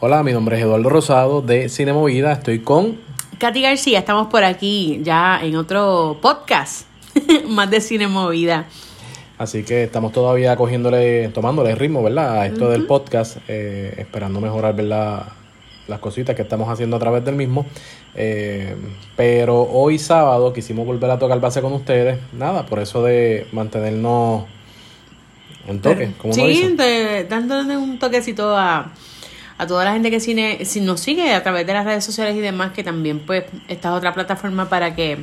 Hola, mi nombre es Eduardo Rosado de Cine Movida. Estoy con Katy García, estamos por aquí ya en otro podcast más de Cine Movida. Así que estamos todavía cogiéndole, tomándole ritmo, ¿verdad? A esto del podcast, eh, esperando mejorar, ¿verdad? Las cositas que estamos haciendo a través del mismo. Eh, pero hoy sábado quisimos volver a tocar base con ustedes. Nada, por eso de mantenernos en toque, como Sí, de- dándole un toquecito a, a toda la gente que cine, si nos sigue a través de las redes sociales y demás, que también pues esta es otra plataforma para que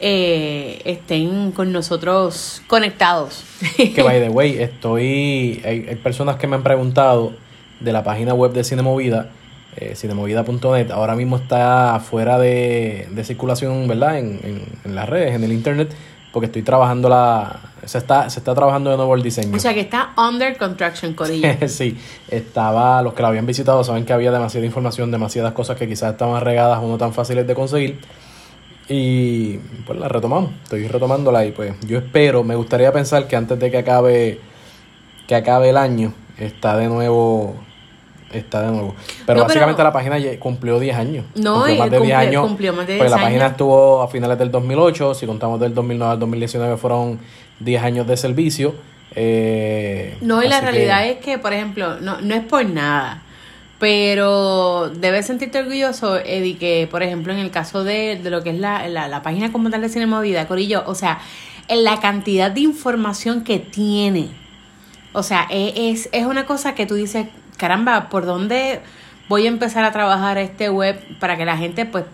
eh, estén con nosotros conectados. Que by the way, estoy. Hay, hay personas que me han preguntado de la página web de Cinemovida, eh, cinemovida.net. Ahora mismo está fuera de, de circulación, ¿verdad? En, en, en las redes, en el internet, porque estoy trabajando la. Se está, se está trabajando de nuevo el diseño. o sea que está under construction, Corillo. sí, estaba. Los que la habían visitado saben que había demasiada información, demasiadas cosas que quizás estaban regadas o no tan fáciles de conseguir. Y pues la retomamos, estoy retomándola y pues yo espero, me gustaría pensar que antes de que acabe que acabe el año está de nuevo está de nuevo. Pero No, básicamente pero- la página cumplió 10 años. No, cumplió más de 10 cumplió- años. cumplió más de Pues la 10 página años. estuvo a finales del 2008, si contamos del 2009 al 2019 fueron 10 años de servicio. Eh, No, y la que- realidad es que, por ejemplo, no, no es por nada, pero debes sentirte orgulloso, Eddie, que, por ejemplo, en el caso de, de lo que es la, la, la página como tal de Cine Movida, Corillo, o sea, en la cantidad de información que tiene, o sea, e- es, es una cosa que tú dices, caramba, ¿por dónde voy a empezar a trabajar este web para que la gente, pues,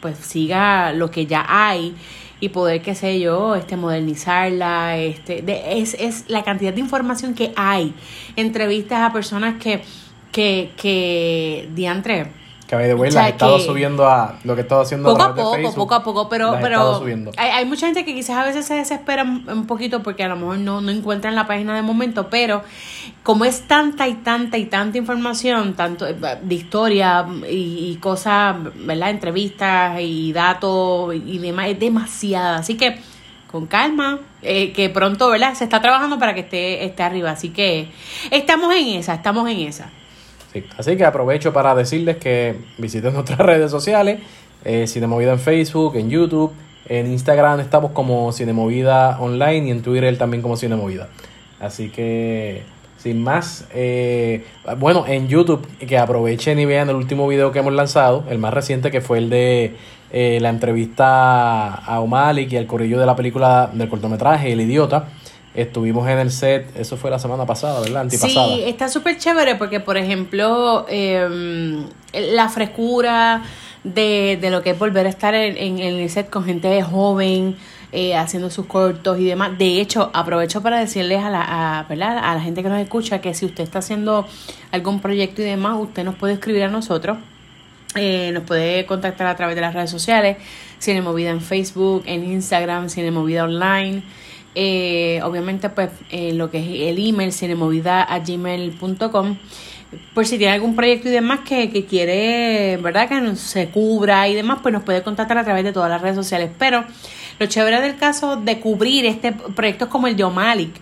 pues siga lo que ya hay? Y poder, qué sé yo, este, modernizarla, este, de, es, es la cantidad de información que hay, entrevistas a personas que, que, que, diantre, Que by the way, O sea, las he estado subiendo a lo que he estado haciendo poco a través de poco, Facebook, poco a poco, pero, pero hay, hay mucha gente que quizás a veces se desespera un, un poquito porque a lo mejor no, no encuentran la página de momento, pero como es tanta y tanta y tanta información, tanto eh, de historia y, y cosas, ¿verdad? Entrevistas y datos y demás, es demasiada. Así que con calma, eh, que pronto, ¿verdad? Se está trabajando para que esté, esté arriba. Así que estamos en esa, estamos en esa. Sí, Así que aprovecho para decirles que visiten nuestras redes sociales, eh, Cinemovida en Facebook, en YouTube, en Instagram estamos como Cinemovida Online y en Twitter también como Cinemovida. Así que, sin más, eh, bueno, en YouTube que aprovechen y vean el último video que hemos lanzado, el más reciente que fue el de eh, la entrevista a O'Malley y al corrillo de la película del cortometraje El Idiota. Estuvimos en el set, eso fue la semana pasada, ¿verdad? Antipasada. Sí, está súper chévere porque, por ejemplo, eh, la frescura de, de lo que es volver a estar en, en el set con gente joven, eh, haciendo sus cortos y demás. De hecho, aprovecho para decirles a la, a, ¿verdad? a la gente que nos escucha que si usted está haciendo algún proyecto y demás, usted nos puede escribir a nosotros. Eh, nos puede contactar a través de las redes sociales, Cinemovida en Facebook, en Instagram, Cinemovida Online. Eh, obviamente, pues, eh, lo que es el email, cinemovida a gmail.com. Por si tiene algún proyecto y demás que, que quiere, ¿verdad? Que se cubra y demás, pues nos puede contactar a través de todas las redes sociales. Pero lo chévere del caso de cubrir este proyectos como el de O'Malik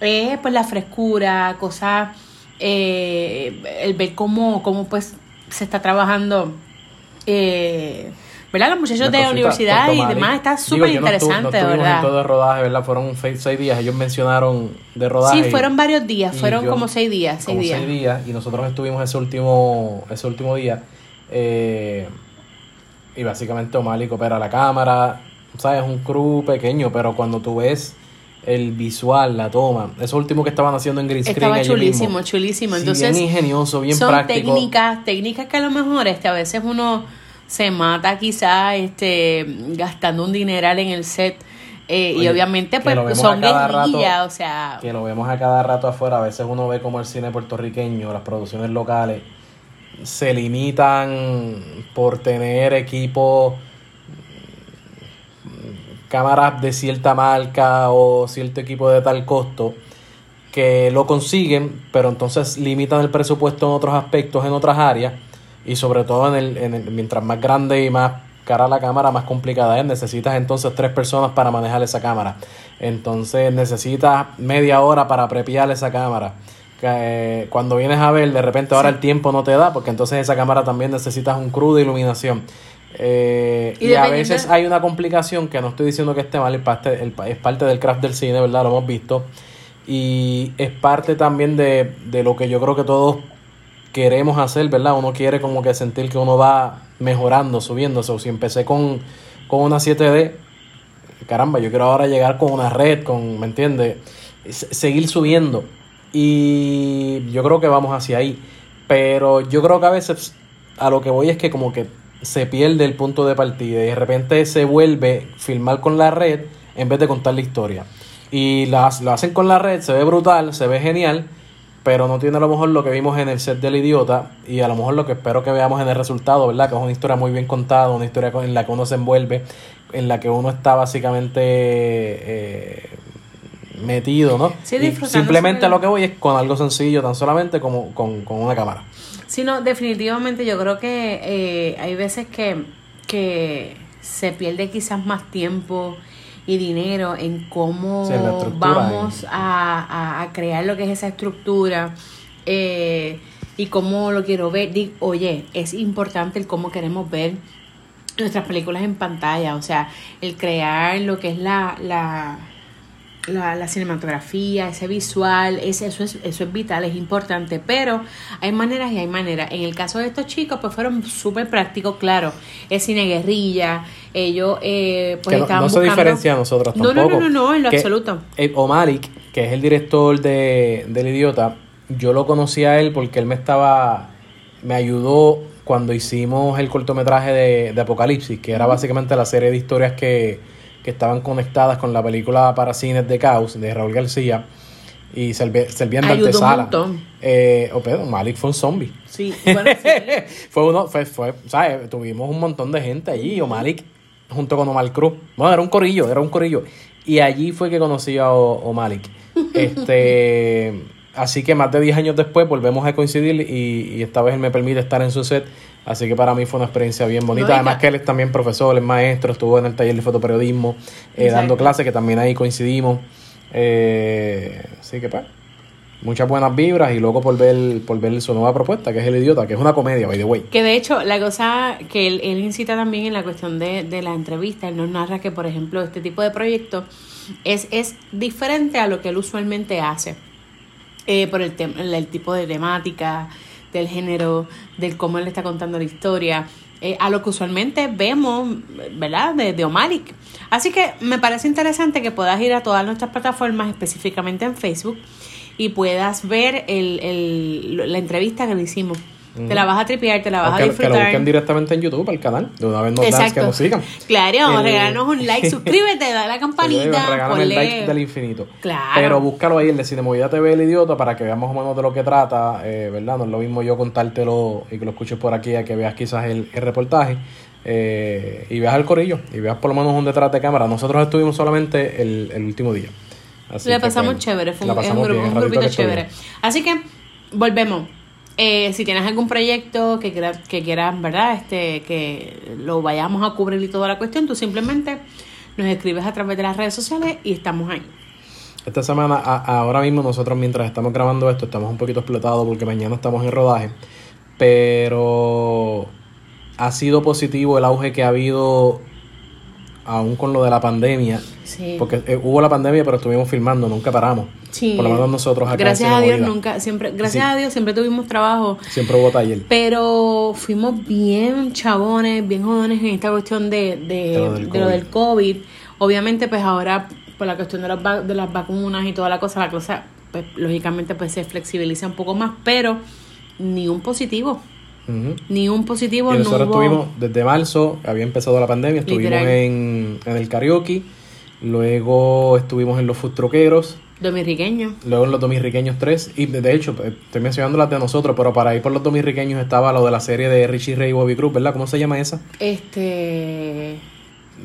es pues la frescura, cosas, eh, el ver cómo, cómo pues se está trabajando, eh, ¿verdad? Los muchachos de la universidad y demás está súper no interesante, no estuvimos ¿verdad? en todo el rodaje, ¿verdad? Fueron seis, seis días. Ellos mencionaron de rodaje. Sí, fueron varios días, y fueron yo- como seis días, seis como días. seis días. Y nosotros estuvimos ese último, ese último día. eh, y básicamente O'Malley coopera la cámara. ¿Sabes? Un crew pequeño, pero cuando tú ves el visual, la toma, eso último que estaban haciendo en green screen Estaba chulísimo, mismo. chulísimo. Sí, Entonces, bien ingenioso, bien son práctico. técnicas, técnicas que a lo mejor este, a veces uno se mata quizá este, gastando un dineral en el set. eh, y obviamente pues son guerrillas, o sea, que lo vemos a cada rato afuera. A veces uno ve como el cine puertorriqueño, las producciones locales, se limitan por tener equipos, mm, cámaras de cierta marca o cierto equipo de tal costo, que lo consiguen, pero entonces limitan el presupuesto en otros aspectos, en otras áreas, y sobre todo en el, en el mientras más grande y más cara la cámara, más complicada es. Necesitas entonces tres personas para manejar esa cámara. Entonces necesitas media hora para prepiar esa cámara. que, eh, cuando vienes a ver, de repente ahora el tiempo no te da, porque entonces esa cámara también necesitas un crudo de iluminación. Eh, Y y, a veces hay una complicación que no estoy diciendo que esté mal, es parte, el- es parte del craft del cine, ¿verdad? Lo hemos visto. Y es parte también de, de lo que yo creo que todos queremos hacer, ¿verdad? Uno quiere como que sentir que uno va mejorando, subiéndose. O si empecé con, con una 7D, caramba, yo quiero ahora llegar con una red, con, ¿me entiendes? Se- Seguir subiendo. Y yo creo que vamos hacia ahí. Pero yo creo que a veces a lo que voy es que como que se pierde el punto de partida y de repente se vuelve filmar con la red en vez de contar la historia. Y las, lo hacen con la red, se ve brutal, se ve genial, pero no tiene a lo mejor lo que vimos en el set del idiota y a lo mejor lo que espero que veamos en el resultado, ¿verdad? Que es una historia muy bien contada, una historia con- en la que uno se envuelve, en la que uno está básicamente eh, metido, ¿no? Sí, simplemente lo que voy es con algo sencillo, tan solamente como con, con una cámara. Sí, no, definitivamente yo creo que eh, hay veces que, que se pierde quizás más tiempo y dinero en cómo vamos a, a- crear lo que es esa estructura eh, y cómo lo quiero ver. Di- Oye, es importante el cómo queremos ver nuestras películas en pantalla, o sea, el crear lo que es la, la, la, la cinematografía, ese visual, ese, eso, es, eso es vital, es importante, pero hay maneras y hay maneras. En el caso de estos chicos, pues fueron súper prácticos, claro, es cine guerrilla, ellos eh, pues que no, estaban no se buscando- diferencia a nosotros No, tampoco. no, no, no, no, en lo Que, absoluto. eh, Omalik, que es el director de, del Idiota, yo lo conocí a él porque él me estaba, me ayudó cuando hicimos el cortometraje de, de Apocalipsis, que era básicamente la serie de historias que, que estaban conectadas con la película para cines de Caos de Raúl García y servían de antesala. Eh, oh, pero Malik fue un zombie. Sí, bueno, sí. fue uno, fue, fue, ¿sabes? Tuvimos un montón de gente allí, o Malik, junto con Omar Cruz. Bueno, era un corillo, era un corillo. Y allí fue que conocí a O- Omalik. Este, así que más de 10 años después volvemos a coincidir y, y esta vez él me permite estar en su set. Así que para mí fue una experiencia bien bonita. No, Además que él es también profesor, es maestro, estuvo en el taller de fotoperiodismo eh, dando clases, que también ahí coincidimos. Eh, así que pues, muchas buenas vibras y luego por ver, por ver su nueva propuesta, que es El Idiota, que es una comedia, by the way. Que de hecho, la cosa que él, él incita también en la cuestión de, de la entrevista, él nos narra que, por ejemplo, este tipo de proyecto es, es diferente a lo que él usualmente hace. Eh, por el, el tipo de temática, del género, del cómo él está contando la historia, eh, a lo que usualmente vemos, ¿verdad? De, de Omalik. Así que me parece interesante que puedas ir a todas nuestras plataformas, específicamente en Facebook, y puedas ver el, el, la entrevista que le hicimos. Te la vas a tripear, te la vas O a que, que lo disfrutar. busquen directamente en YouTube, al canal. De una vez nos dan que nos sigan. Claro, El- regálanos un like, suscríbete, dale a la campanita, Regálame el like del infinito. Claro. Pero búscalo ahí, el de Cinemovida TV, el idiota, para que veas más o menos de lo que trata, eh, ¿verdad? No es lo mismo yo contártelo y que lo escuches por aquí a que veas quizás el, el reportaje eh, y veas el corillo y veas por lo menos un detrás de cámara. Nosotros estuvimos solamente el, el último día. Así que, pasamos pues, chévere, fue la un, un, pasamos grupo, bien, un el ratito grupito chévere. Así que volvemos. Eh, si tienes algún proyecto que, quiera- que quieras, ¿verdad? Este, que lo vayamos a cubrir y toda la cuestión, tú simplemente nos escribes a través de las redes sociales y estamos ahí. Esta semana, a- ahora mismo nosotros mientras estamos grabando esto, estamos un poquito explotados porque mañana estamos en rodaje, pero ha sido positivo el auge que ha habido aún con lo de la pandemia, Sí. porque eh, hubo la pandemia pero estuvimos filmando, nunca paramos. Sí. Por lo menos nosotros acá Gracias a Dios nunca, siempre, gracias Sí. a Dios siempre tuvimos trabajo. Siempre hubo taller. Pero fuimos bien chabones, bien jodones en esta cuestión de, de, De lo del de lo COVID. del COVID. Obviamente, pues ahora, por la cuestión de, las de las vacunas y toda la cosa, la cosa, pues lógicamente, pues se flexibiliza un poco más, pero ni un positivo. Ni un positivo, Y no nosotros hubo- estuvimos desde marzo, había empezado la pandemia, estuvimos en, en el karaoke, luego estuvimos en los food Dominiqueño. Luego en los dominriqueños 3. Y de de hecho, eh, estoy mencionando las de nosotros, pero para ir por los dominriqueños estaba lo de la serie de Richie Ray y Bobby Cruz, ¿verdad? ¿Cómo se llama esa? Este.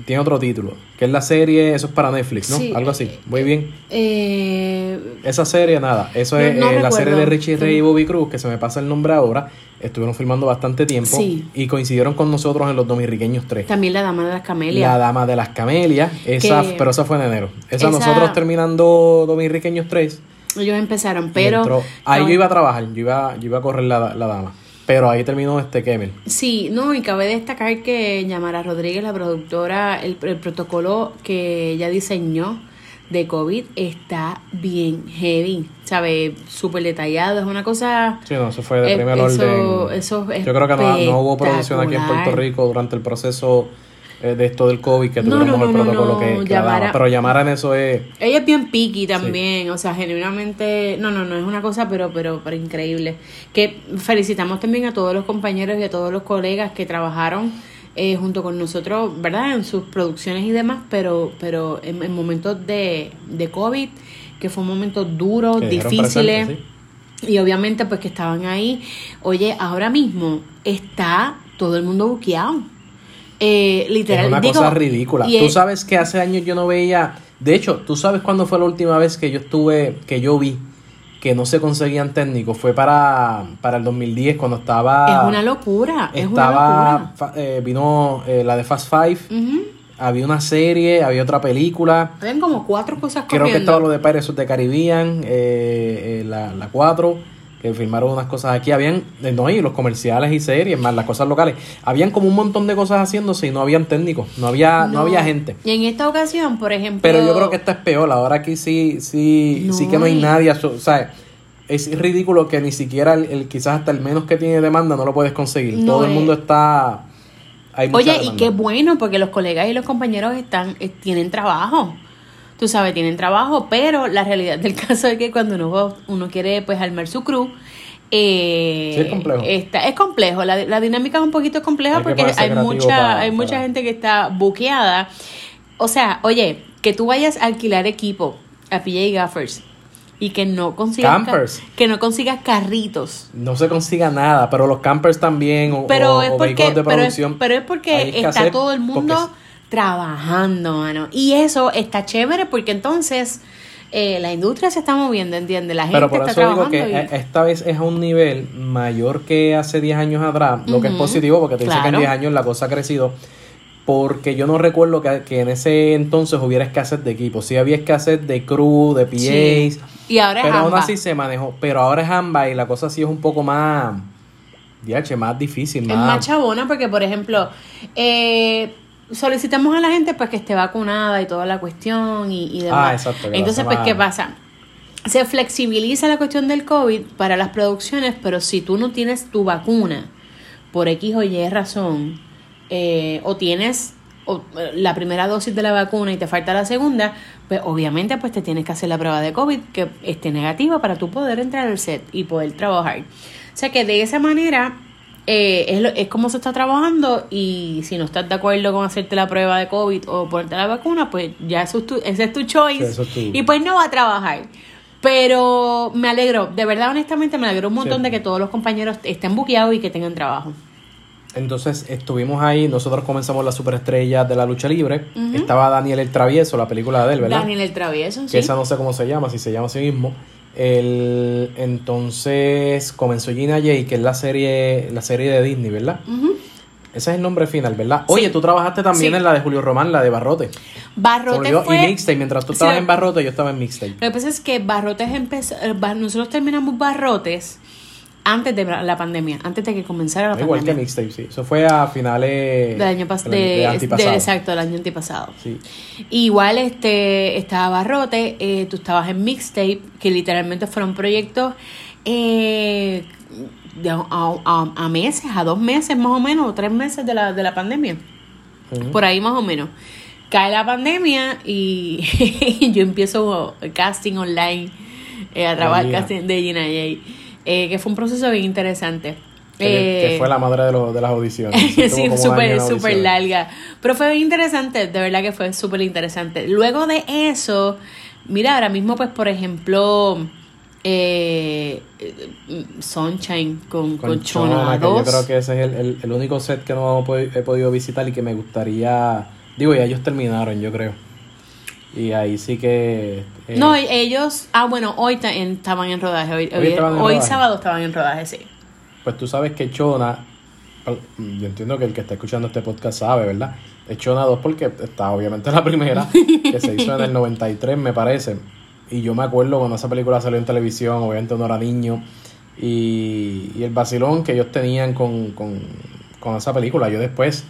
Tiene otro título. Que es la serie, eso es para Netflix, ¿no? Sí. Algo así. Muy bien. Eh, Esa serie, nada. Eso No- es no eh, la serie de Richie Ray y. Bobby Cruz, que se me pasa el nombre ahora. Estuvieron filmando bastante tiempo. Sí. Y coincidieron con nosotros en los dominriqueños 3. también la dama de las camelias. La Dama de las Camelias, esa, Que- pero esa fue en enero. Esa, Esa- nosotros terminando Dominriqueños 3, Ellos empezaron, pero... entró- ahí yo iba a trabajar, yo iba, yo iba a correr la, la dama. Pero ahí terminó este Kemel. Sí, no, y cabe destacar que Yamara Rodríguez, la productora, el, el protocolo que ella diseñó de COVID está bien heavy, ¿sabe? Súper detallado, es una cosa... Sí, no, eso fue de Eh, primer eso- orden. eso es yo creo que no, no hubo producción aquí en Puerto. Rico durante el proceso de esto del COVID que No, tuviéramos no, el no, no, protocolo que, que la dama. Pero llamar en eso es... Ella es bien picky también, o sea, genuinamente, no, no, no es una cosa, pero, pero, pero increíble. Que felicitamos también a todos los compañeros y a todos los colegas que trabajaron eh, junto con nosotros, ¿verdad? En sus producciones y demás, pero, pero en, en momentos de, de COVID, que fue un momento duro, que dijeron difíciles. presente, sí. Y obviamente pues que estaban ahí. Oye, ahora mismo está todo el mundo buqueado. Eh, literal, Es una digo, cosa ridícula. Tú es- sabes que hace años yo no veía. De hecho, tú sabes cuándo fue la última vez que yo estuve, que yo vi que no se conseguían técnicos. Fue para, para el 2010, cuando estaba. es una locura, es una Estaba. locura. eh, vino eh, la de Fast Five. Había una serie, había otra película. Habían como cuatro cosas Creo que estaba lo de Pirates of the Caribbean, eh, eh, la, la 4, que firmaron unas cosas aquí. Habían, eh, no, y los comerciales y series, más las cosas locales. Habían como un montón de cosas haciéndose y no habían técnicos, no había, no, había gente. Y en esta ocasión, por ejemplo... Pero yo creo que esta es peor. Ahora aquí sí, sí, No, sí que no hay nadie. O sea, es ridículo que ni siquiera el, el- quizás hasta el menos que tiene demanda no lo puedes conseguir. No, Todo el mundo está. Hay Oye, y qué bueno, porque los colegas y los compañeros están eh, tienen trabajo. Tú sabes, tienen trabajo, pero la realidad del caso es que cuando uno, uno quiere pues armar su crew, eh, Sí, es complejo. está- es complejo. La, la dinámica es un poquito compleja Hay porque hay mucha, para- hay mucha gente que está buqueada. O sea, oye, que tú vayas a alquilar equipo a PJ Gaffers y que no consigas ca- Campers. que no consigas carritos No se consiga nada, pero los campers también, o, pero o- es o porque vehículos de pero es, producción. pero es porque está todo el mundo porque- trabajando mano y eso está chévere porque entonces eh, la industria se está moviendo entiende la gente Pero por está eso digo que y- e- esta vez es a un nivel mayor que hace 10 años atrás, lo que es positivo porque te dice que en claro. 10 años la cosa ha crecido. Porque yo no recuerdo que, que en ese entonces hubiera escasez de equipos. Sí había escasez de crew, de PAs. Sí. y ahora es Pero aún ambas. así se manejó. Pero ahora es AMBA y la cosa sí es un poco más. DH, más difícil, es más. más chabona porque por ejemplo eh, solicitamos a la gente pues que esté vacunada y toda la cuestión y, y demás. Ah, exacto, entonces pues qué pasa se flexibiliza la cuestión del COVID para las producciones, pero si tú no tienes tu vacuna por X o Y razón, eh, o tienes o, eh, la primera dosis de la vacuna y te falta la segunda, pues obviamente pues te tienes que hacer la prueba de COVID que esté negativa para tú poder entrar al set y poder trabajar. O sea que de esa manera eh, es, lo- es como se está trabajando y si no estás de acuerdo con hacerte la prueba de COVID o ponerte la vacuna, pues ya eso es tu, ese es tu choice Sí, eso es tu- y pues no va a trabajar. Pero me alegro, de verdad, honestamente, me alegro un montón Sí. de que todos los compañeros estén buqueados y que tengan trabajo. Entonces estuvimos ahí, nosotros comenzamos las superestrellas de la lucha libre. Estaba Daniel el Travieso, la película de él, ¿verdad? Daniel el Travieso, que sí. esa no sé cómo se llama, si se llama así mismo. El, entonces comenzó Gina J, que es la serie, la serie de Disney, ¿verdad? Ujú. Ese es el nombre final, ¿verdad? Oye, tú trabajaste también Sí. en la de Julio Román, la de Barrote. Barrote fue... Y Mixtape, mientras tú estabas en Barrote, yo estaba en Mixtape. Lo que pasa es que Barrotes empezó... eh, Nosotros terminamos Barrotes antes de la pandemia, antes de que comenzara la Igual que pandemia. Mixtape, sí. Eso fue a finales Del año pasado. del- De, exacto, del año antipasado. Sí. Igual este estaba Barrote, eh, tú estabas en Mixtape, que literalmente fueron proyectos eh, de a, a- a meses, a dos meses más o menos, o tres meses de la, de la pandemia. Por ahí más o menos. Cae la pandemia y yo empiezo casting online, eh, a trabajar Gina. casting de Gina J, eh, que fue un proceso bien interesante. Que, que Eh, fue la madre de, los de las audiciones. Sí, súper, súper larga. Pero fue bien interesante, de verdad que fue súper interesante. Luego de eso, mira, ahora mismo, pues, por ejemplo, eh, Sunshine con, con, Con Chona Chona, que yo 2. creo que ese es el, el- el único set que no he podido visitar y que me gustaría. Digo, ya ellos terminaron, yo creo. Y ahí sí que. eh, No, ellos, ah, bueno, hoy estaban en rodaje. Hoy, Hoy hoy- estaban en hoy rodaje. sábado estaban en rodaje, sí. Pues tú sabes que Chona. Yo entiendo que el que está escuchando este podcast sabe, ¿verdad? Es Chona 2 porque está obviamente la primera, que se hizo en el 93, me parece. y yo me acuerdo cuando esa película salió en televisión, obviamente no era niño, y, y el vacilón que ellos tenían con, con, con esa película. Yo después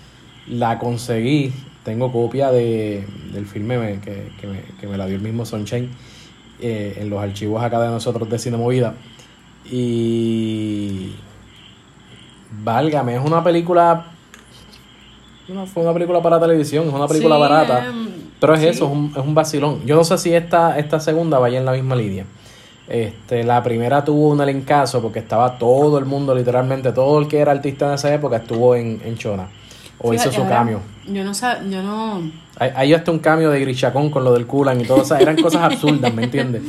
la conseguí, tengo copia de, del filme que, que, me, que me la dio el mismo Sunshine eh, en los archivos acá de nosotros de Cine Movida. Y. Válgame, es una película. No, fue una película para televisión, es una película Sí, barata. em, Pero es sí. eso, es un, es un vacilón. Yo no sé si esta, esta segunda vaya en la misma línea. Este, la primera tuvo un elencazo porque estaba todo el mundo, literalmente todo el que era artista en esa época estuvo en, en Chona. O hizo su ahora, cambio. Yo no sé, yo no. Hay, hay hasta un cambio de Grichacón con lo del Kulan y todo. O sea, eran cosas absurdas, ¿me entiendes?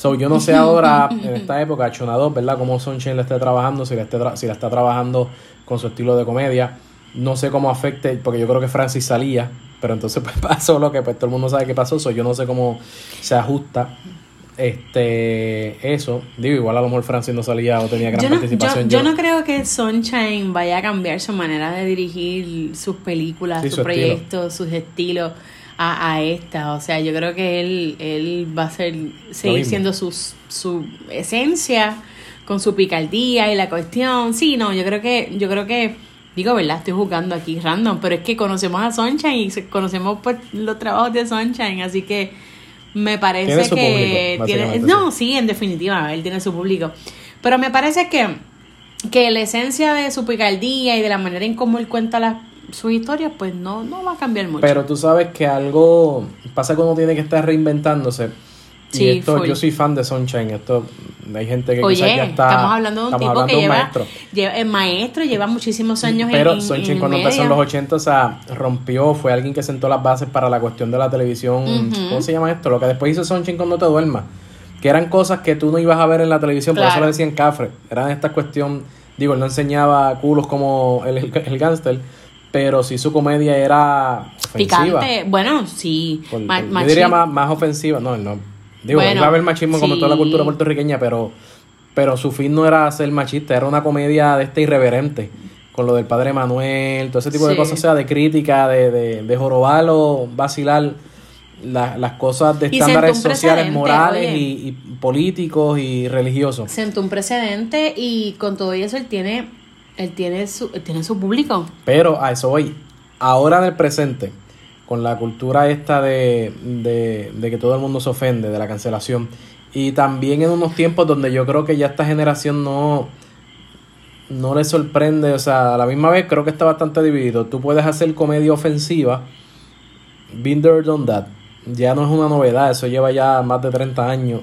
So, yo no sé ahora, en esta época, Chona 2, ¿verdad? Cómo Sunshine la esté trabajando, si la, esté si la está trabajando con su estilo de comedia. No sé cómo afecte, porque yo creo que Francis salía, pero entonces pues pasó lo que pues todo el mundo sabe que pasó. So, yo no sé cómo se ajusta este eso. Digo, igual a lo mejor Francis no salía o tenía gran Yo no, yo, participación. yo no creo que Sunshine vaya a cambiar su manera de dirigir sus películas, Sí, sus su estilo. proyectos, sus estilos a, a esta. O sea, yo creo que él, él va a ser, seguir siendo sus, su esencia con su picardía y la cuestión. Sí, no, yo creo que, yo creo que, digo, ¿verdad? Estoy jugando aquí random, pero es que conocemos a Sunshine y conocemos pues, los trabajos de Sunshine, así que me parece Tiene su que público, tiene, no, sí, en definitiva, él tiene su público. Pero me parece que, que la esencia de su picardía y de la manera en cómo él cuenta las, sus historias, pues no, no va a cambiar mucho. Pero tú sabes que algo pasa uno tiene que estar reinventándose. Sí, y esto, full. yo soy fan de Sunshine. Esto, hay gente que Oye, quizás ya está. estamos hablando de un tipo que de un lleva, maestro. lleva- el maestro lleva muchísimos años en- Pero en, Sunshine en cuando el empezó en los 80, o sea, rompió, fue alguien que sentó las bases para la cuestión de la televisión. ¿Cómo se llama esto? Lo que después hizo Sunshine cuando te duermas. Que eran cosas que tú no ibas a ver en la televisión, por eso Claro. lo decían cafre. Eran esta cuestión, digo, él no enseñaba culos como el, el, el gángster, pero sí su comedia era ofensiva. Picante, bueno, sí. Por- ma- por- yo diría más, más ofensiva. No, no. Digo, Bueno, iba a haber machismo como toda la cultura puertorriqueña, pero, pero su fin no era ser machista, era una comedia de este irreverente. Con lo del padre Manuel, todo ese tipo de cosas, o sea, de crítica, de, de, de jorobar o vacilar la- las cosas de Y estándares sociales, morales y políticos y religiosos. sentó un precedente y con todo eso él tiene, él tiene su, él tiene su público. Pero a eso voy. Ahora en el presente, con la cultura esta de, de, de que todo el mundo se ofende, de la cancelación, y también en unos tiempos donde yo creo que ya esta generación no, no le sorprende, o sea, a la misma vez creo que está bastante dividido. Tú puedes hacer comedia ofensiva, been there, done that. Ya no es una novedad, eso lleva ya más de 30 años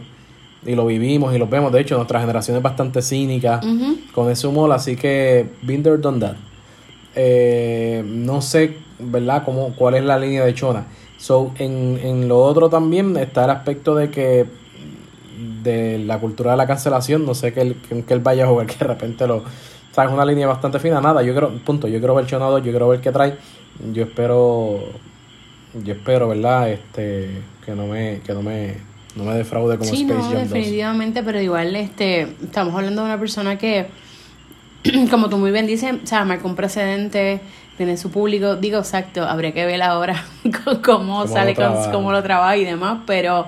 y lo vivimos y lo vemos. De hecho, nuestra generación es bastante cínica con ese humor, así que been there, done that. Eh, no sé, ¿verdad? Cómo, ¿Cuál es la línea de Chona? So, en, en lo otro también está el aspecto de que de la cultura de la cancelación, no sé que él, que, que él vaya a jugar, que de repente lo... O sea, es una línea bastante fina, nada, yo creo, punto, yo quiero ver Chona 2, yo quiero ver qué trae, yo espero, yo espero, ¿verdad? Este, que no me, que no me, no me defraude como Sí, Space no, Jam 2. definitivamente, pero igual este estamos hablando de una persona que, como tú muy bien dices, o sea, marcó un precedente, tiene su público, digo exacto, habría que ver ahora cómo, Cómo sale, lo cómo lo trabaja y demás, pero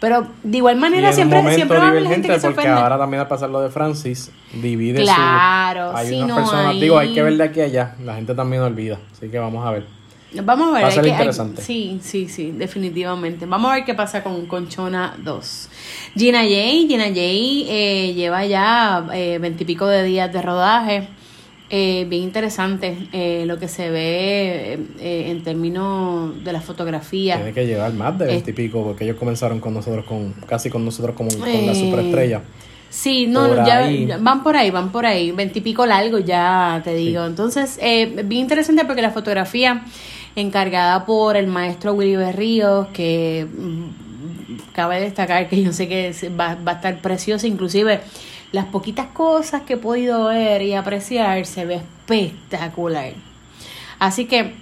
pero de igual manera siempre, siempre va a haber gente que se porque ofende. ahora también al pasar lo de Francis divide Claro, su hay sí, unas no, personas. ahí- digo hay que ver de aquí a allá la gente también olvida así que vamos a ver Vamos a ver. Va a hay ser que- hay- interesante. sí, sí, sí, definitivamente. Vamos a ver qué pasa con, con Chona 2. Gina Jay, Gina Jay eh, lleva ya eh, veintipico de días de rodaje. Eh, bien interesante eh, lo que se ve eh, eh, en términos de la fotografía. tiene que llevar más de Es- 20 y pico porque ellos comenzaron con nosotros con casi con nosotros como con la Eh, superestrella Sí, no, Por ya, ahí. van por ahí, van por ahí, veintipico largos ya te digo. Entonces, eh, bien interesante porque la fotografía encargada por el maestro Willy Berríos, que mm, cabe destacar que yo sé que va, va a estar preciosa, inclusive las poquitas cosas que he podido ver y apreciar se ve espectacular. Así que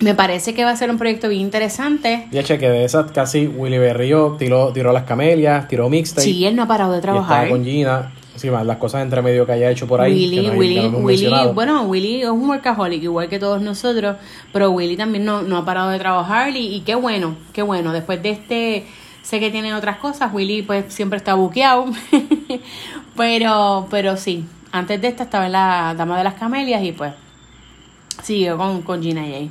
me parece que va a ser un proyecto bien interesante. ya cheque de esas casi Willy Berrío tiró, tiró las camelias tiró mixtape Sí, él no ha parado de y trabajar. con Gina sí, más las cosas entre medio que haya hecho por ahí Willy, que no hay- que Willy, no Willy, bueno, Willy es un workaholic igual que todos nosotros, pero Willy también no, no ha parado de trabajar y, y qué bueno, qué bueno, después de este sé que tienen otras cosas. Willy, pues, siempre está buqueado. pero, pero sí, antes de esta estaba en la Dama de las Camelias y pues siguió con, con Gina J.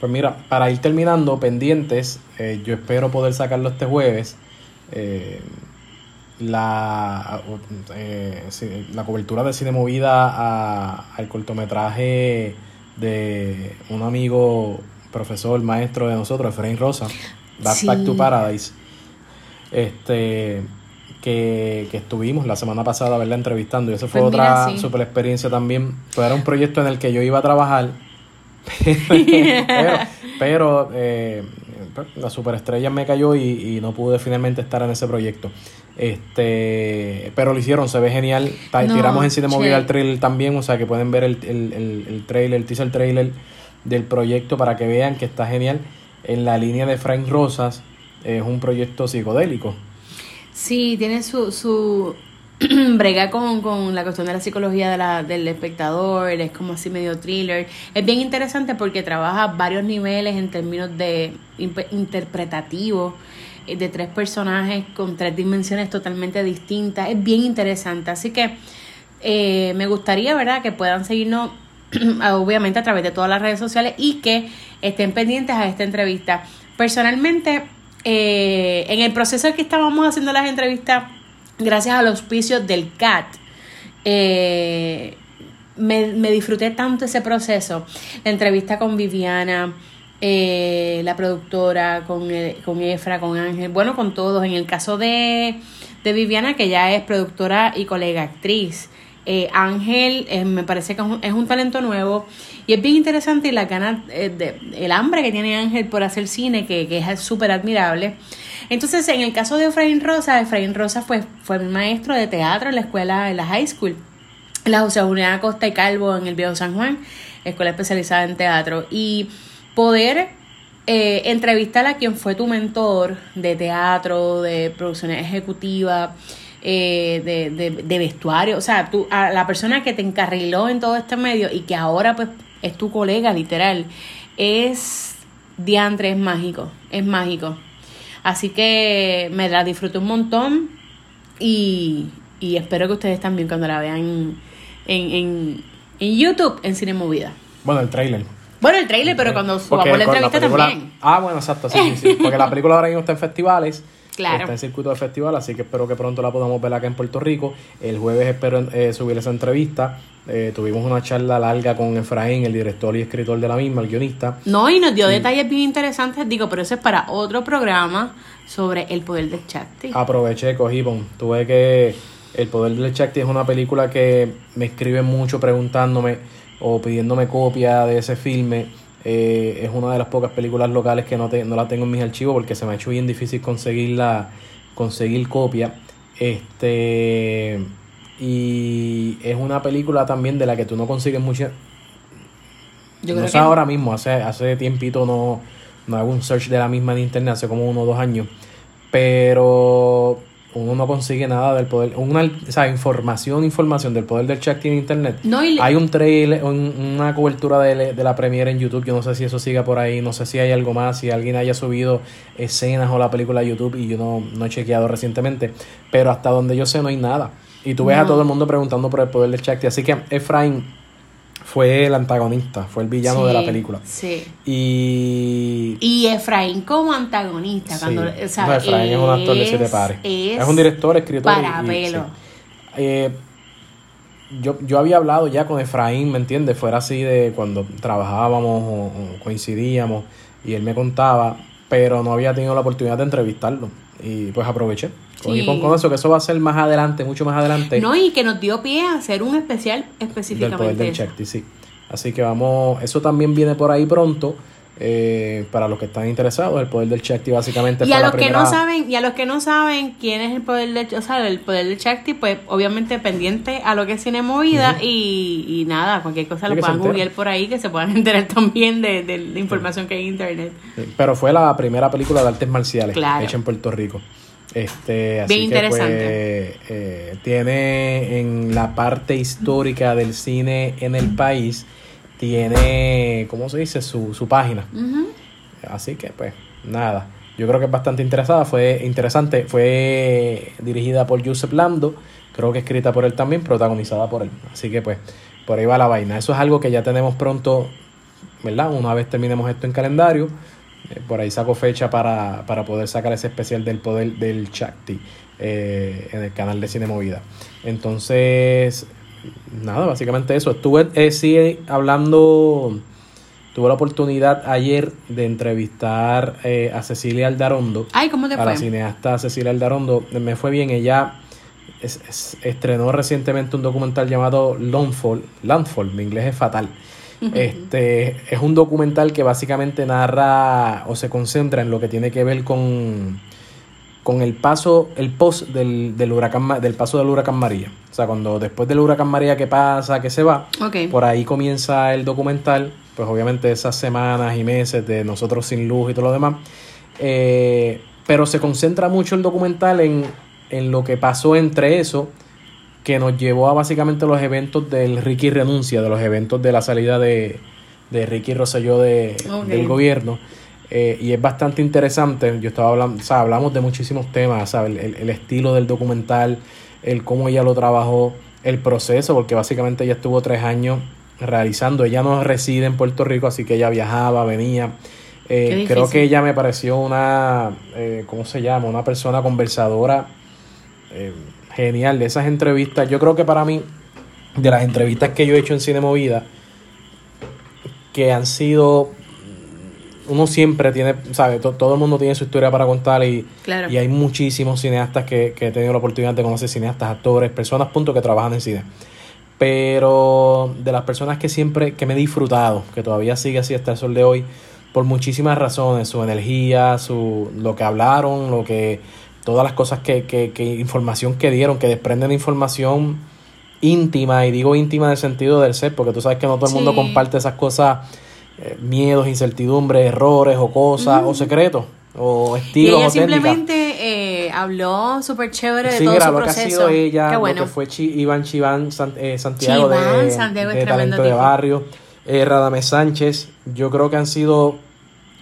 Pues mira, para ir terminando, pendientes, eh, yo espero poder sacarlo este jueves. Eh, la, eh, la cobertura de cine movida al cortometraje de un amigo, profesor, maestro de nosotros, Efraín Rosa, Back to Paradise. Este que, estuvimos la semana pasada, verla entrevistando. Y eso fue pues otra super experiencia también. Pues era un proyecto en el que yo iba a trabajar. pero, pero eh, la superestrella me cayó y, no pude finalmente estar en ese proyecto. Este, pero lo hicieron, se ve genial. Tiramos en cine móvil el trailer también, o sea que pueden ver el, el, el, el trailer, el teaser trailer del proyecto para que vean que está genial. En la línea de Frank Rosas es un proyecto psicodélico. Sí, tiene su, su brega con, con, la cuestión de la psicología de la, del espectador, es como así medio thriller. Es bien interesante porque trabaja varios niveles en términos de interpretativo de tres personajes con tres dimensiones totalmente distintas. Es bien interesante. Así que eh, me gustaría, ¿verdad?, que puedan seguirnos, obviamente, a través de todas las redes sociales y que estén pendientes a esta entrevista. Personalmente, eh, en el proceso que estábamos haciendo las entrevistas, gracias al auspicio del CAT, eh, me, disfruté tanto ese proceso. La entrevista con Viviana, eh, la productora, con, con Efra, con Ángel, bueno, con todos. En el caso de, de Viviana, que ya es productora y colega actriz. Ángel me parece que es un, talento nuevo y es bien interesante y la ganas, de, el hambre que tiene Ángel por hacer cine, que, que es súper admirable. Entonces, en el caso de Efraín Rosa, Efraín Rosa fue, mi maestro de teatro en la escuela, en la high school, en la José Julián Costa y Calvo, en el Viejo San Juan, escuela especializada en teatro. Y poder eh, entrevistar a quien fue tu mentor de teatro, de producción ejecutiva, eh, de, de, de, vestuario, o sea, tú, a la persona que te encarriló en todo este medio y que ahora pues es tu colega literal, es diantre, es mágico, es mágico. Así que me la disfruto un montón y, y espero que ustedes también cuando la vean en, en, en YouTube, en Cine Movida. Bueno, el trailer. Bueno, el trailer, pero cuando subamos la entrevista también. Ah, bueno, exacto, sí, sí, sí. Porque la película ahora mismo está en festivales. Claro. Está en circuito de festival, así que espero que pronto la podamos ver acá en Puerto Rico. El jueves espero eh, subir esa entrevista. Eh, tuvimos una charla larga con Efraín, el director y escritor de la misma, el guionista. No, y nos dio detalles bien interesantes, digo, pero eso es para otro programa sobre el poder del Chakti. Aproveché, cogí, bon. tuve que... El poder del Chakti es una película que me escriben mucho preguntándome o pidiéndome copia de ese filme. Eh, es una de las pocas películas locales que no, te, no la tengo en mis archivos porque se me ha hecho bien difícil conseguirla, conseguir copia. Este y es una película también de la que tú no consigues mucha. Yo no sé ahora mismo, hace, hace tiempito no, no hago un search de la misma en internet, hace como uno o dos años. Pero uno no consigue nada del poder, una o sea, información, información del poder del chat en internet. Hay un trailer, una cobertura de, de, la premiere en YouTube, yo no sé si eso siga por ahí, no sé si hay algo más, si alguien haya subido escenas o la película a YouTube y yo no, no he chequeado recientemente, pero hasta donde yo sé no hay nada. Y tú ves a todo el mundo preguntando por el poder del Chakti. Así que Efraín fue el antagonista, fue el villano de la película. Sí. Y. Y Efraín como antagonista. Cuando, o sea, Efraín es, un actor de siete pares. Es, un director, escritor. Para pelo. Eh, yo, yo había hablado ya con Efraín, ¿me entiendes? Fuera así de cuando trabajábamos o coincidíamos y él me contaba, pero no había tenido la oportunidad de entrevistarlo. Y pues aproveché. Y con, eso, que eso va a ser más adelante, mucho más adelante. No, y que nos dio pie a hacer un especial específicamente. Del poder del Chakti, sí. Así que vamos, eso también viene por ahí pronto. Eh, para los que están interesados, el poder del Chakti básicamente y a los que no saben y a los que no saben quién es el poder del, o sea, el poder del Chakti, pues obviamente pendiente a lo que es cine movida y, y, nada, cualquier cosa lo puedan googlear por ahí que se puedan enterar también de, de la información que hay en internet. Pero fue la primera película de artes marciales hecha en Puerto Rico. Este, así que pues, eh, tiene en la parte histórica del cine en el país, tiene, ¿cómo se dice? Su, su página. Así que pues nada. yo creo que es bastante interesada, fue interesante, fue dirigida por Joseph Lando, creo que escrita por él también, protagonizada por él. Así que pues, por ahí va la vaina. Eso es algo que ya tenemos pronto, ¿verdad? Una vez terminemos esto en calendario, por ahí saco fecha para, para poder sacar ese especial del poder del Chakti eh, en el canal de Cine Movida. Entonces, nada, básicamente eso. Estuve eh, sí hablando, tuve la oportunidad ayer de entrevistar eh, a Cecilia Aldarondo. Ay, ¿cómo te a fue? la cineasta Cecilia Aldarondo. Me fue bien, ella es- es- estrenó recientemente un documental llamado Landfall. Landfall, mi inglés es fatal. Este es un documental que básicamente narra o se concentra en lo que tiene que ver con, con el paso, el post del, del huracán del paso del huracán María. O sea, cuando después del huracán María que pasa, que se va, por ahí comienza el documental, pues obviamente esas semanas y meses de nosotros sin luz y todo lo demás. Eh, pero se concentra mucho el documental en, en lo que pasó entre eso, que nos llevó a básicamente los eventos del Ricky Renuncia, de los eventos de la salida de, de Ricky Rosselló de, del gobierno. Eh, y es bastante interesante. Yo estaba hablando, o sea, hablamos de muchísimos temas, ¿sabes? El, el estilo del documental, el cómo ella lo trabajó, el proceso, porque básicamente ella estuvo tres años realizando. Ella no reside en Puerto Rico, así que ella viajaba, venía. Eh, creo que ella me pareció una, eh, ¿cómo se llama? Una persona conversadora eh, genial de esas entrevistas. Yo creo que para mí, de las entrevistas que yo he hecho en Cine Movida, que han sido uno siempre tiene, ¿sabe? To- todo el mundo tiene su historia para contar y, Claro. y hay muchísimos cineastas que, que he tenido la oportunidad de conocer, cineastas, actores, personas, punto, que trabajan en cine. Pero de las personas que siempre, que me he disfrutado, que todavía sigue así hasta el sol de hoy, por muchísimas razones, su energía, su, lo que hablaron, lo que, todas las cosas que, que, que información que dieron, que desprenden información íntima, y digo íntima en el sentido del ser, porque tú sabes que no todo el mundo Sí. comparte esas cosas, eh, miedos, incertidumbres, errores o cosas, o secretos, o Y estilos ella o simplemente eh, habló súper chévere de Sí, todo mira, su lo que ha proceso. sido ella, Qué bueno. lo que fue Chi- Iván Chiván eh, Santiago Chiván de, Santiago de Talento de tipo. Barrio, eh, Radamés Sánchez, yo creo que han sido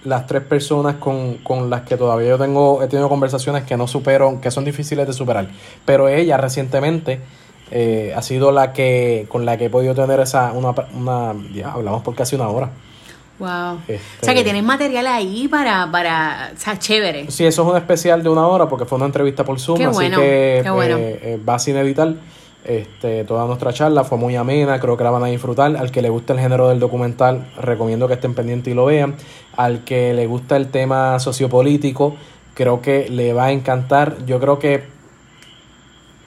las tres personas con, con las que todavía yo tengo, he tenido conversaciones que no supero, que son difíciles de superar. Pero ella recientemente eh, ha sido la que, con la que he podido tener esa, una, una ya hablamos por casi una hora. Wow. Este- O sea que tienes material ahí para, para, o sea, chévere. Sí, eso es un especial de una hora porque fue una entrevista por Zoom, Qué así bueno, que qué bueno. eh, eh, va sin editar. Este, toda nuestra charla fue muy amena, creo que la van a disfrutar. Al que le gusta el género del documental, recomiendo que estén pendientes y lo vean. Al que le gusta el tema sociopolítico, creo que le va a encantar. Yo creo que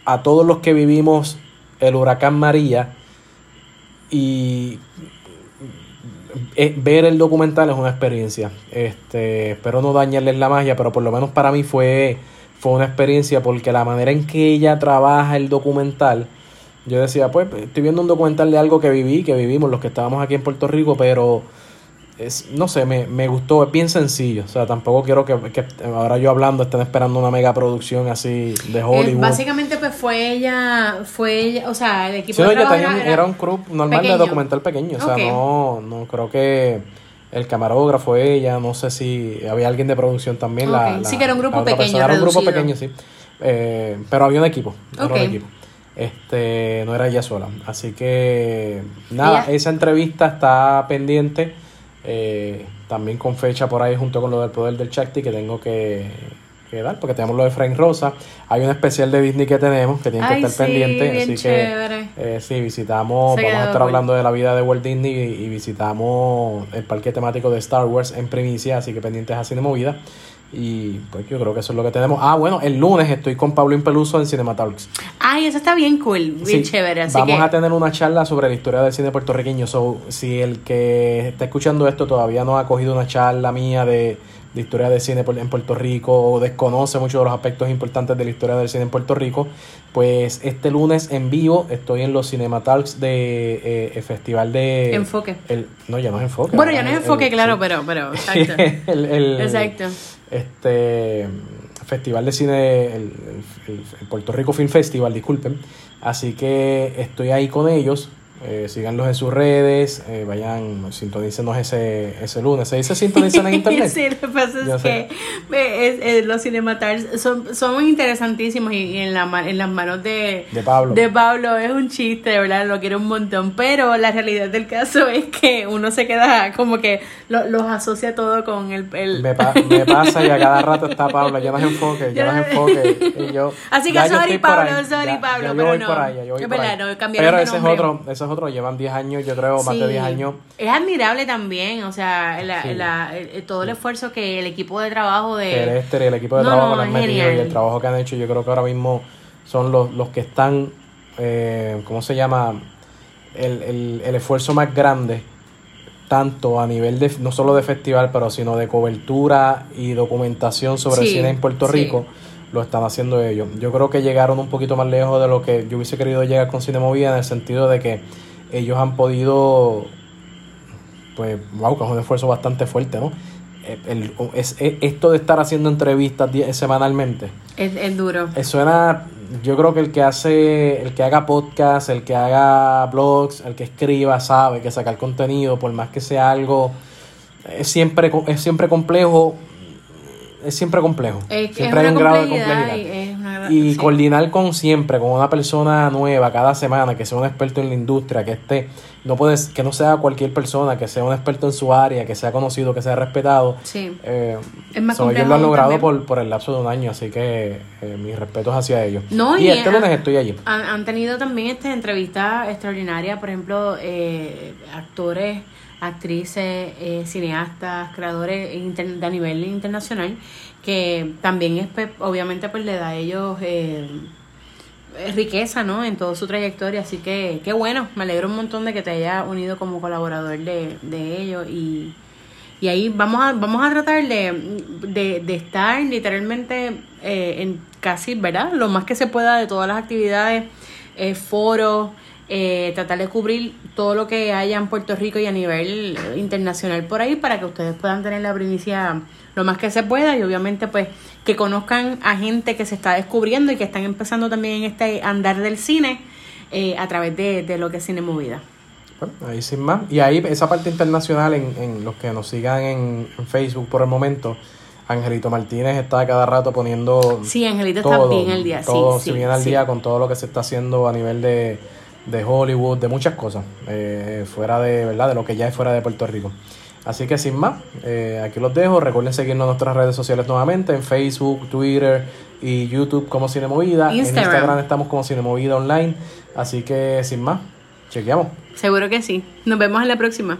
a todos los que vivimos el huracán María y eh, ver el documental es una experiencia. Este, espero no dañarles la magia, pero por lo menos para mí fue, fue una experiencia porque la manera en que ella trabaja el documental, yo decía, pues estoy viendo un documental de algo que viví, que vivimos los que estábamos aquí en Puerto Rico, pero es, no sé, me, me gustó, es bien sencillo. O sea, tampoco quiero que, que ahora yo hablando estén esperando una mega producción así de Eh, Hollywood. básicamente pues fue ella, fue ella, o sea, el equipo Sí, no, de ella trabajo tenía- era, era un crew normal pequeño. de documental pequeño. O sea, no, no creo que el camarógrafo, ella, no sé si había alguien de producción también. la- sí que era un grupo pequeño. Era un grupo pequeño, sí. Eh, pero había un equipo. era un Ok. equipo. Este, no era ella sola. Así que, nada, Ella- esa entrevista está pendiente. eh, también con fecha por ahí junto con lo del poder del Chakti que tengo que, que dar, porque tenemos lo de Frank Rosa. Hay un especial de Disney que tenemos que tienen que Ay, estar sí, pendientes. Así chévere. que eh, sí, visitamos, Se vamos a estar cool. hablando de la vida de Walt Disney y, y visitamos el parque temático de Star Wars en primicia, así que pendientes a Cine Movida. Y pues yo creo que eso es lo que tenemos. Ah, bueno, el lunes estoy con Pablo Impeluso en Cinematalks. Ay, eso está bien cool, bien Sí, chévere, así vamos que a tener una charla sobre la historia del cine puertorriqueño. So, si el que está escuchando esto todavía no ha cogido una charla mía de, de historia del cine en Puerto Rico o desconoce muchos de los aspectos importantes de la historia del cine en Puerto Rico, pues este lunes en vivo estoy en los Cinematalks de eh, el festival de Enfoque. el- no, ya no es enfoque. bueno, ya no es enfoque, el- claro, sí. pero, pero, exacto. el- Exacto. Este Festival de Cine, el, el- el Puerto Rico Film Festival, disculpen. Así que estoy ahí con ellos. Eh, síganlos en sus redes, eh, vayan, sintonícenos ese, ese lunes. ¿Se dice sintonicen en internet? sí, lo que pasa es que eh, los cinematars son, son interesantísimos y, en, la, en las manos de, de Pablo. de Pablo es un chiste, de verdad, lo quiero un montón. Pero la realidad del caso es que uno se queda como que lo, los asocia todo con el... el... Me, me, pasa y a cada rato está Pablo, ya nos enfoque, ya nos enfoque. Y yo, Así que sorry Pablo, sorry Pablo, pero no. es verdad, no, cambiaron Pero ese es otro, ese es otro, llevan 10 años, yo creo, más de 10 años. Es admirable también, o sea, la, la, todo el esfuerzo que el equipo de trabajo de... Esther y el equipo de trabajo que han metido y el trabajo que han hecho, yo creo que ahora mismo son los, los que están, eh, ¿cómo se llama? El, el, el esfuerzo más grande tanto a nivel de no solo de festival, pero sino de cobertura y documentación sobre cine en Puerto Rico, lo están haciendo ellos. Yo creo que llegaron un poquito más lejos de lo que yo hubiese querido llegar con Cine Movida en el sentido de que ellos han podido, pues, wow, que es un esfuerzo bastante fuerte, ¿no? El, es, esto de estar haciendo entrevistas semanalmente. Es, es duro. Suena yo creo que el que hace, el que haga podcast, el que haga blogs, el que escriba, sabe que sacar contenido, por más que sea algo, es siempre, es siempre complejo, es siempre complejo. siempre hay un grado de complejidad. Y, coordinar con siempre, con una persona nueva cada semana, que sea un experto en la industria, que esté, no puedes, que no sea cualquier persona, que sea un experto en su área, que sea conocido, que sea respetado. Sí. Eh, ellos lo han logrado por, por, el lapso de un año, así que eh, mis respetos hacia ellos. No, y, este lunes estoy allí. Han, tenido también esta entrevista extraordinaria, por ejemplo, eh, actores actrices, eh, cineastas, creadores de a nivel internacional, que también es, pues, obviamente pues le da a ellos eh, riqueza ¿no? en toda su trayectoria, así que qué bueno, me alegro un montón de que te haya unido como colaborador de, de ellos y, y ahí vamos a, vamos a tratar de, de, estar literalmente eh, en casi, ¿verdad? Lo más que se pueda de todas las actividades, foros, eh, tratar de cubrir todo lo que haya en Puerto Rico y a nivel internacional por ahí para que ustedes puedan tener la primicia lo más que se pueda y obviamente pues que conozcan a gente que se está descubriendo y que están empezando también en este andar del cine eh, a través de, lo que es Cine Movida. Bueno, ahí sin más. Y ahí esa parte internacional en, en los que nos sigan en, Facebook por el momento. Angelito Martínez está cada rato poniendo. Sí, Angelito está bien al día. Todo, sí, bien al día con todo lo que se está haciendo a nivel de, de Hollywood, de muchas cosas, eh, fuera de, ¿verdad? De lo que ya es fuera de Puerto Rico. Así que sin más, eh, aquí los dejo. Recuerden seguirnos en nuestras redes sociales nuevamente, en Facebook, Twitter y YouTube como Cinemovida. Instagram. En Instagram estamos como Cinemovida Online. Así que sin más, chequeamos. Seguro que sí. Nos vemos en la próxima.